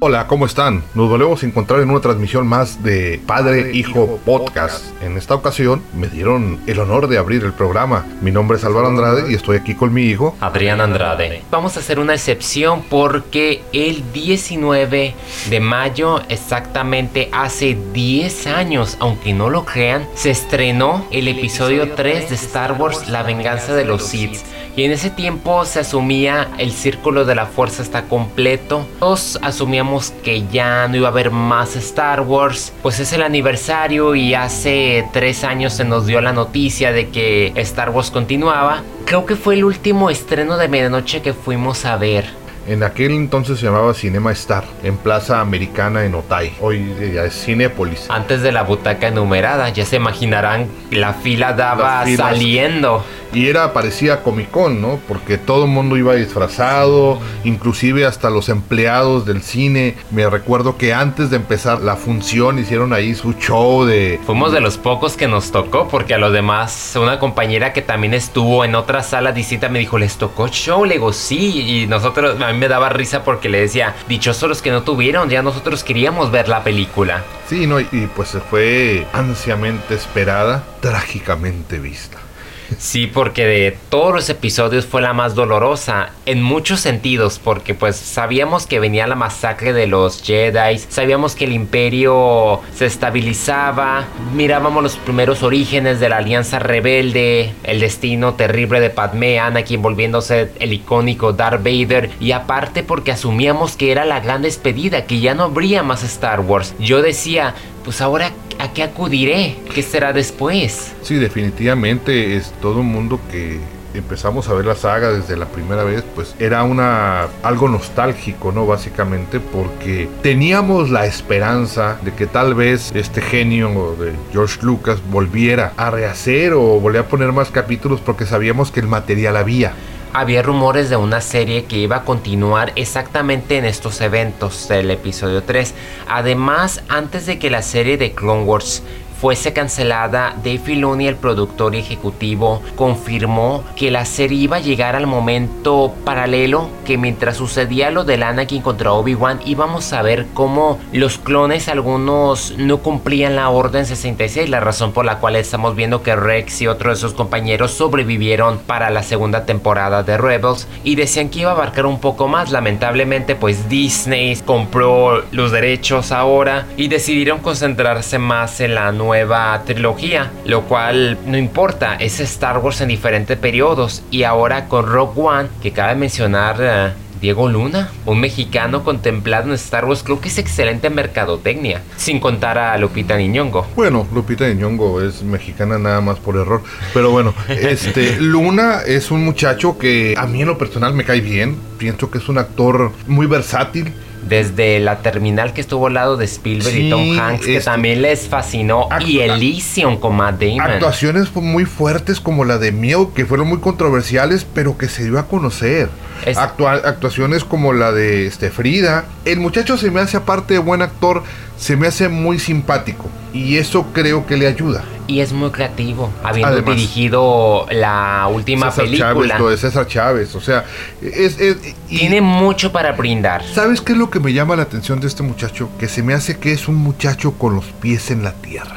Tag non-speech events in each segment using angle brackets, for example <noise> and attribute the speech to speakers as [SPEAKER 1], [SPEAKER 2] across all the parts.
[SPEAKER 1] Hola, ¿cómo están? Nos volvemos a encontrar en una transmisión más de Padre Hijo Podcast. En esta ocasión me dieron el honor de abrir el programa. Mi nombre es Álvaro Andrade y estoy aquí con mi hijo.
[SPEAKER 2] Adrián Andrade. Vamos a hacer una excepción porque el 19 de mayo, exactamente hace 10 años, aunque no lo crean, se estrenó el episodio 3 de Star Wars La venganza de los Sith. Y en ese tiempo se asumía el círculo de la fuerza está completo. Todos asumíamos que ya no iba a haber más Star Wars. Pues es el aniversario y hace tres años se nos dio la noticia de que Star Wars continuaba. Creo que fue el último estreno de medianoche que fuimos a ver.
[SPEAKER 1] En aquel entonces se llamaba Cinema Star, en Plaza Americana en Otay. Hoy ya es Cinépolis.
[SPEAKER 2] Antes de la butaca enumerada, ya se imaginarán, la fila daba saliendo.
[SPEAKER 1] Y era, parecía Comic Con, ¿no? Porque todo el mundo iba disfrazado, inclusive hasta los empleados del cine. Me recuerdo que antes de empezar la función hicieron ahí su show de...
[SPEAKER 2] Fuimos de los pocos que nos tocó, porque a los demás, una compañera que también estuvo en otra sala distinta me dijo, ¿les tocó show? Le digo, sí. Y nosotros, a mí me daba risa porque le decía, dichosos los que no tuvieron, ya nosotros queríamos ver la película.
[SPEAKER 1] Sí, no, y pues fue ansiamente esperada, trágicamente vista.
[SPEAKER 2] Sí, porque de todos los episodios fue la más dolorosa en muchos sentidos, porque pues sabíamos que venía la masacre de los Jedi, sabíamos que el imperio se estabilizaba, mirábamos los primeros orígenes de la alianza rebelde, el destino terrible de Padme, Anakin volviéndose el icónico Darth Vader, y aparte porque asumíamos que era la gran despedida, que ya no habría más Star Wars. Yo decía, pues ahora ¿a qué acudiré? ¿Qué será después?
[SPEAKER 1] Sí, definitivamente es todo un mundo que empezamos a ver la saga desde la primera vez, pues era una algo nostálgico, ¿no? Básicamente porque teníamos la esperanza de que tal vez este genio de George Lucas volviera a rehacer o volviera a poner más capítulos porque sabíamos que el material había
[SPEAKER 2] había rumores de una serie que iba a continuar exactamente en estos eventos del episodio 3. Además, antes de que la serie de Clone Wars fuese cancelada, Dave Filoni, el productor ejecutivo, confirmó que la serie iba a llegar al momento paralelo que mientras sucedía lo del Anakin contra Obi-Wan íbamos a ver cómo los clones algunos no cumplían la Orden 66, la razón por la cual estamos viendo que Rex y otros de sus compañeros sobrevivieron para la segunda temporada de Rebels y decían que iba a abarcar un poco más, lamentablemente pues Disney compró los derechos ahora y decidieron concentrarse más en la nueva nueva trilogía, lo cual no importa, es Star Wars en diferentes periodos y ahora con Rogue One, que cabe mencionar eh, Diego Luna, un mexicano contemplado en Star Wars, creo que es excelente mercadotecnia, sin contar a Lupita Niñongo.
[SPEAKER 1] Bueno, Lupita Niñongo es mexicana nada más por error, pero bueno, <laughs> este Luna es un muchacho que a mí en lo personal me cae bien, pienso que es un actor muy versátil,
[SPEAKER 2] desde la terminal que estuvo al lado de Spielberg y Tom Hanks, que también les fascinó, y Elysium con Matt Damon.
[SPEAKER 1] Actuaciones muy fuertes como la de Mio, que fueron muy controversiales, pero que se dio a conocer. actuaciones como la de este, Frida. El muchacho se me hace, aparte de buen actor, se me hace muy simpático. Y eso creo que le ayuda
[SPEAKER 2] y es muy creativo, habiendo dirigido la última película.
[SPEAKER 1] Chávez, de César Chávez, o sea, es,
[SPEAKER 2] tiene mucho para brindar.
[SPEAKER 1] ¿Sabes qué es lo que me llama la atención de este muchacho? Que se me hace que es un muchacho con los pies en la tierra.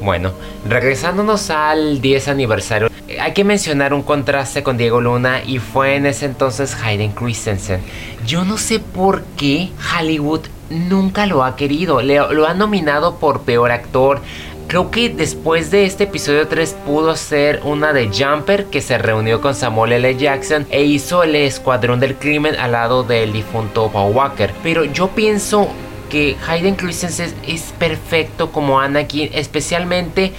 [SPEAKER 2] Bueno, regresándonos al 10 aniversario, hay que mencionar un contraste con Diego Luna y fue en ese entonces Hayden Christensen. Yo no sé por qué Hollywood nunca lo ha querido, lo ha nominado por peor actor, Creo que después de este episodio 3 pudo ser una de Jumper que se reunió con Samuel L. Jackson e hizo el Escuadrón del Crimen al lado del difunto Paul Walker. Pero yo pienso que Hayden Christensen es perfecto como Anakin, especialmente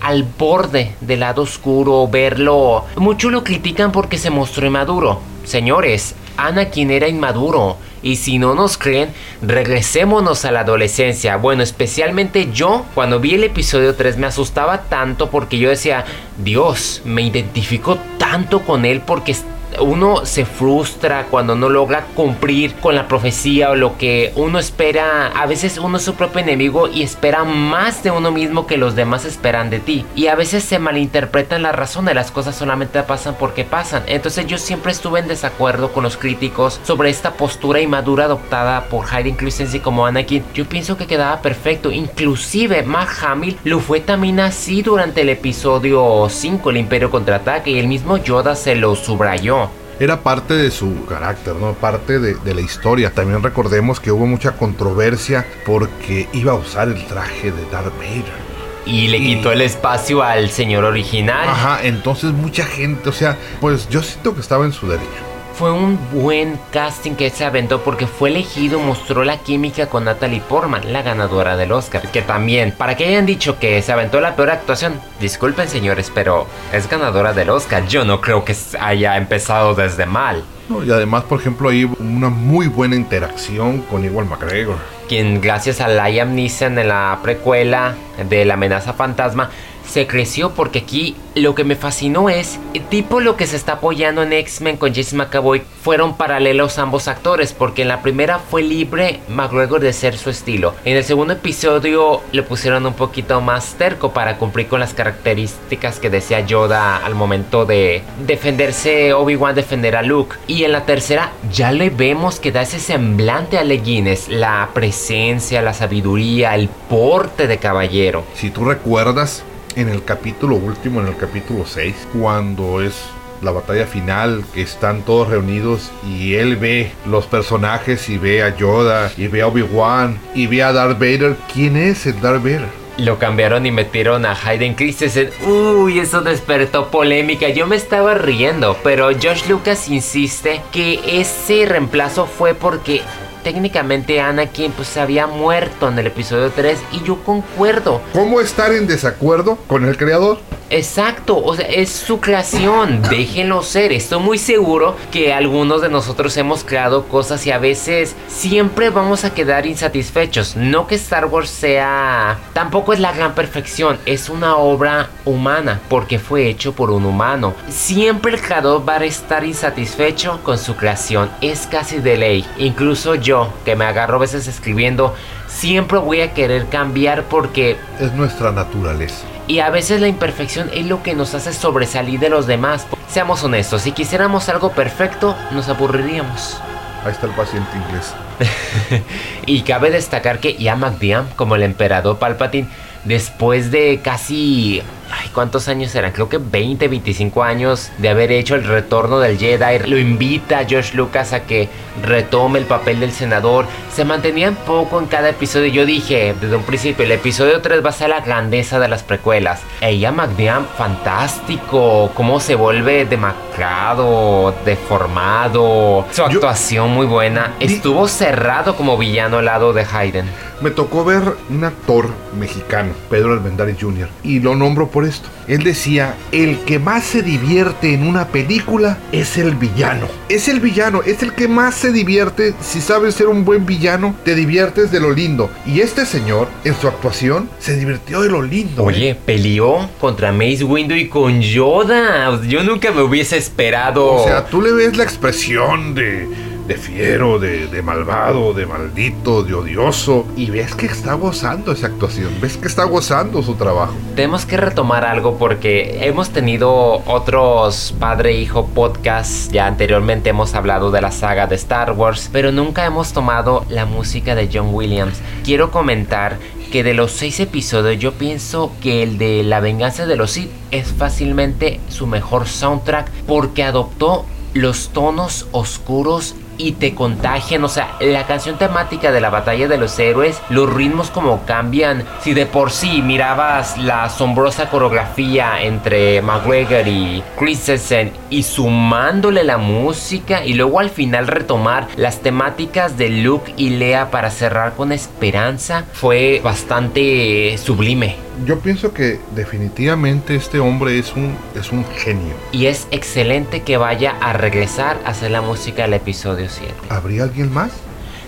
[SPEAKER 2] al borde del lado oscuro, verlo. Muchos lo critican porque se mostró inmaduro. Señores, Anakin era inmaduro. Y si no nos creen, regresémonos a la adolescencia. Bueno, especialmente yo, cuando vi el episodio 3 me asustaba tanto porque yo decía, Dios, me identifico tanto con él porque uno se frustra cuando no logra cumplir con la profecía o lo que uno espera. A veces uno es su propio enemigo y espera más de uno mismo que los demás esperan de ti. Y a veces se malinterpretan las razones, las cosas solamente pasan porque pasan. Entonces yo siempre estuve en desacuerdo con los críticos sobre esta postura inmadura adoptada por Hayden Christensen como Anakin. Yo pienso que quedaba perfecto. Inclusive Mark Hamill lo fue también así durante el episodio 5, el Imperio Contraataque, y el mismo Yoda se lo subrayó
[SPEAKER 1] era parte de su carácter, ¿no? Parte de, de, la historia. También recordemos que hubo mucha controversia porque iba a usar el traje de Darth Vader.
[SPEAKER 2] Y le quitó el espacio al señor original.
[SPEAKER 1] Ajá, entonces mucha gente, o sea, pues yo siento que estaba en su derecho
[SPEAKER 2] fue un buen casting que se aventó porque fue elegido, mostró la química con Natalie Portman, la ganadora del Oscar. Que también, para que hayan dicho que se aventó la peor actuación, disculpen señores, pero es ganadora del Oscar. Yo no creo que haya empezado desde mal.
[SPEAKER 1] y además, por ejemplo, hay una muy buena interacción con Igual McGregor.
[SPEAKER 2] Quien, gracias a Liam Neeson en la precuela de La amenaza fantasma, se creció porque aquí lo que me fascinó es, tipo lo que se está apoyando en X-Men con Jason McAvoy, fueron paralelos ambos actores, porque en la primera fue libre McGregor de ser su estilo. En el segundo episodio le pusieron un poquito más terco para cumplir con las características que decía Yoda al momento de defenderse Obi-Wan, defender a Luke. Y en la tercera ya le vemos que da ese semblante a Guinness, la presencia, la sabiduría, el porte de caballero.
[SPEAKER 1] Si tú recuerdas, en el capítulo último, en el capítulo 6, cuando es la batalla final, que están todos reunidos y él ve los personajes y ve a Yoda y ve a Obi-Wan y ve a Darth Vader. ¿Quién es el Darth Vader?
[SPEAKER 2] Lo cambiaron y metieron a Hayden Christensen. Uy, eso despertó polémica. Yo me estaba riendo, pero Josh Lucas insiste que ese reemplazo fue porque técnicamente Anakin pues había muerto en el episodio 3 y yo concuerdo.
[SPEAKER 1] ¿Cómo estar en desacuerdo con el creador?
[SPEAKER 2] Exacto, o sea, es su creación, déjenlo ser. Estoy muy seguro que algunos de nosotros hemos creado cosas y a veces siempre vamos a quedar insatisfechos. No que Star Wars sea, tampoco es la gran perfección, es una obra humana porque fue hecho por un humano. Siempre el creador va a estar insatisfecho con su creación, es casi de ley. Incluso yo, que me agarro a veces escribiendo, siempre voy a querer cambiar porque
[SPEAKER 1] es nuestra naturaleza.
[SPEAKER 2] Y a veces la imperfección es lo que nos hace sobresalir de los demás. Seamos honestos, si quisiéramos algo perfecto, nos aburriríamos.
[SPEAKER 1] Ahí está el paciente inglés. <laughs>
[SPEAKER 2] y cabe destacar que Ian McDiarm, como el emperador Palpatine, después de casi Ay, ¿cuántos años eran? Creo que 20, 25 años de haber hecho el retorno del Jedi. Lo invita a George Lucas a que retome el papel del senador. Se mantenían poco en cada episodio. Yo dije desde un principio, el episodio 3 va a ser la grandeza de las precuelas. Ella McDiam, fantástico. Cómo se vuelve demacrado, deformado. Su actuación muy buena. Estuvo cerrado como villano al lado de Hayden.
[SPEAKER 1] Me tocó ver un actor mexicano, Pedro Almendares Jr., y lo nombro por esto. Él decía, el que más se divierte en una película es el villano. Es el villano, es el que más se divierte. Si sabes ser un buen villano, te diviertes de lo lindo. Y este señor, en su actuación, se divirtió de lo lindo.
[SPEAKER 2] Oye, peleó contra Mace Windu y con Yoda. Yo nunca me hubiese esperado.
[SPEAKER 1] O sea, tú le ves la expresión de de fiero, de, malvado, de maldito, de odioso. Y ves que está gozando esa actuación, ves que está gozando su trabajo.
[SPEAKER 2] Tenemos que retomar algo porque hemos tenido otros padre-hijo podcasts. Ya anteriormente hemos hablado de la saga de Star Wars, pero nunca hemos tomado la música de John Williams. Quiero comentar que de los seis episodios yo pienso que el de La venganza de los Sith es fácilmente su mejor soundtrack porque adoptó los tonos oscuros y te contagian. O sea, la canción temática de la batalla de los héroes, los ritmos como cambian. Si de por sí mirabas la asombrosa coreografía entre McGregor y Christensen y sumándole la música y luego al final retomar las temáticas de Luke y Lea para cerrar con esperanza, fue bastante sublime
[SPEAKER 1] yo pienso que definitivamente este hombre es un, es un genio.
[SPEAKER 2] Y es excelente que vaya a regresar a hacer la música del episodio 7.
[SPEAKER 1] ¿Habría alguien más?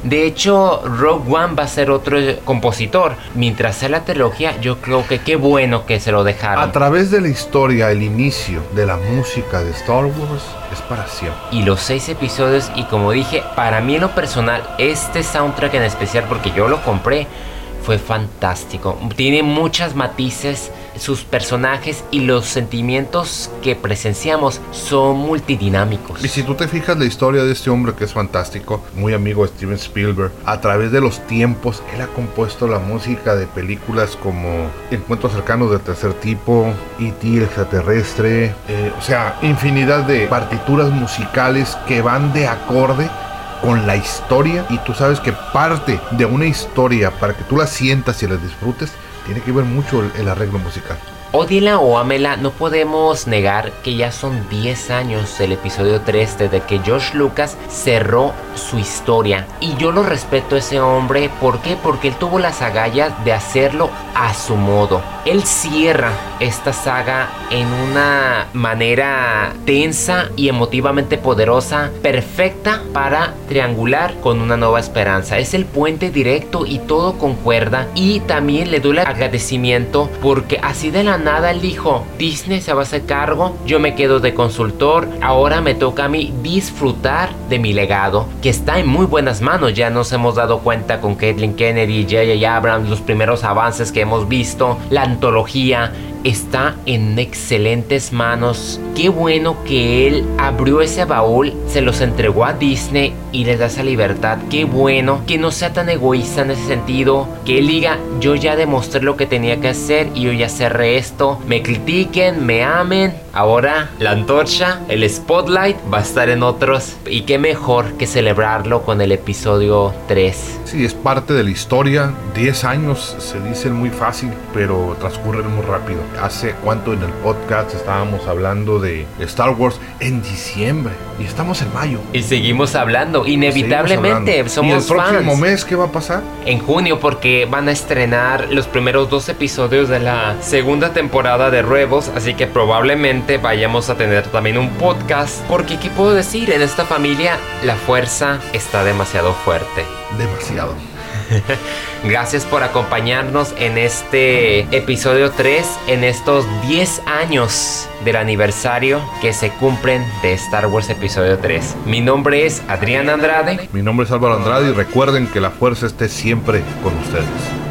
[SPEAKER 2] De hecho, Rogue One va a ser otro compositor. Mientras sea la trilogía, yo creo que qué bueno que se lo dejaron.
[SPEAKER 1] A través de la historia, el inicio de la música de Star Wars es para siempre.
[SPEAKER 2] Y los seis episodios, y como dije, para mí en lo personal, este soundtrack en especial, porque yo lo compré, fue fantástico. Tiene muchas matices, sus personajes y los sentimientos que presenciamos son multidinámicos.
[SPEAKER 1] Y si tú te fijas la historia de este hombre que es fantástico, muy amigo Steven Spielberg, a través de los tiempos, él ha compuesto la música de películas como Encuentros cercanos del tercer tipo, E.T. extraterrestre, eh, o sea, infinidad de partituras musicales que van de acorde con la historia y tú sabes que parte de una historia para que tú la sientas y la disfrutes tiene que ver mucho el, el arreglo musical.
[SPEAKER 2] Odila o Amela, no podemos negar que ya son 10 años del episodio 3 desde que George Lucas cerró su historia. Y yo lo respeto a ese hombre, ¿por qué? Porque él tuvo las agallas de hacerlo a su modo. Él cierra esta saga en una manera tensa y emotivamente poderosa, perfecta para triangular con una nueva esperanza. Es el puente directo y todo concuerda. Y también le doy el agradecimiento porque así de la nada él dijo, Disney se va a hacer cargo, yo me quedo de consultor, ahora me toca a mí disfrutar de mi legado, que está en muy buenas manos. Ya nos hemos dado cuenta con Kathleen Kennedy, J.J. Abrams, los primeros avances que hemos visto, la antología, está en excelentes manos. Qué bueno que él abrió ese baúl, se los entregó a Disney y les da esa libertad. Qué bueno que no sea tan egoísta en ese sentido. Que él diga, yo ya demostré lo que tenía que hacer y yo ya cerré esto. Me critiquen, me amen. Ahora la antorcha, el spotlight va a estar en otros. Y qué mejor que celebrarlo con el episodio 3.
[SPEAKER 1] Sí, es parte de la historia. 10 años se dicen muy fácil, pero transcurren muy rápido hace cuánto en el podcast estábamos hablando de Star Wars en diciembre y estamos en mayo.
[SPEAKER 2] Y seguimos hablando, inevitablemente
[SPEAKER 1] Seguimos hablando.
[SPEAKER 2] somos
[SPEAKER 1] ¿Y el próximo mes qué va a pasar?
[SPEAKER 2] En junio porque van a estrenar los primeros dos episodios de la segunda temporada de Rebels, así que probablemente vayamos a tener también un podcast. Porque qué puedo decir, en esta familia la fuerza está demasiado fuerte.
[SPEAKER 1] Demasiado. <laughs>
[SPEAKER 2] Gracias por acompañarnos en este episodio 3, en estos 10 años del aniversario que se cumplen de Star Wars episodio 3. Mi nombre es Adrián Andrade.
[SPEAKER 1] Mi nombre es Álvaro Andrade y recuerden que la fuerza esté siempre con ustedes.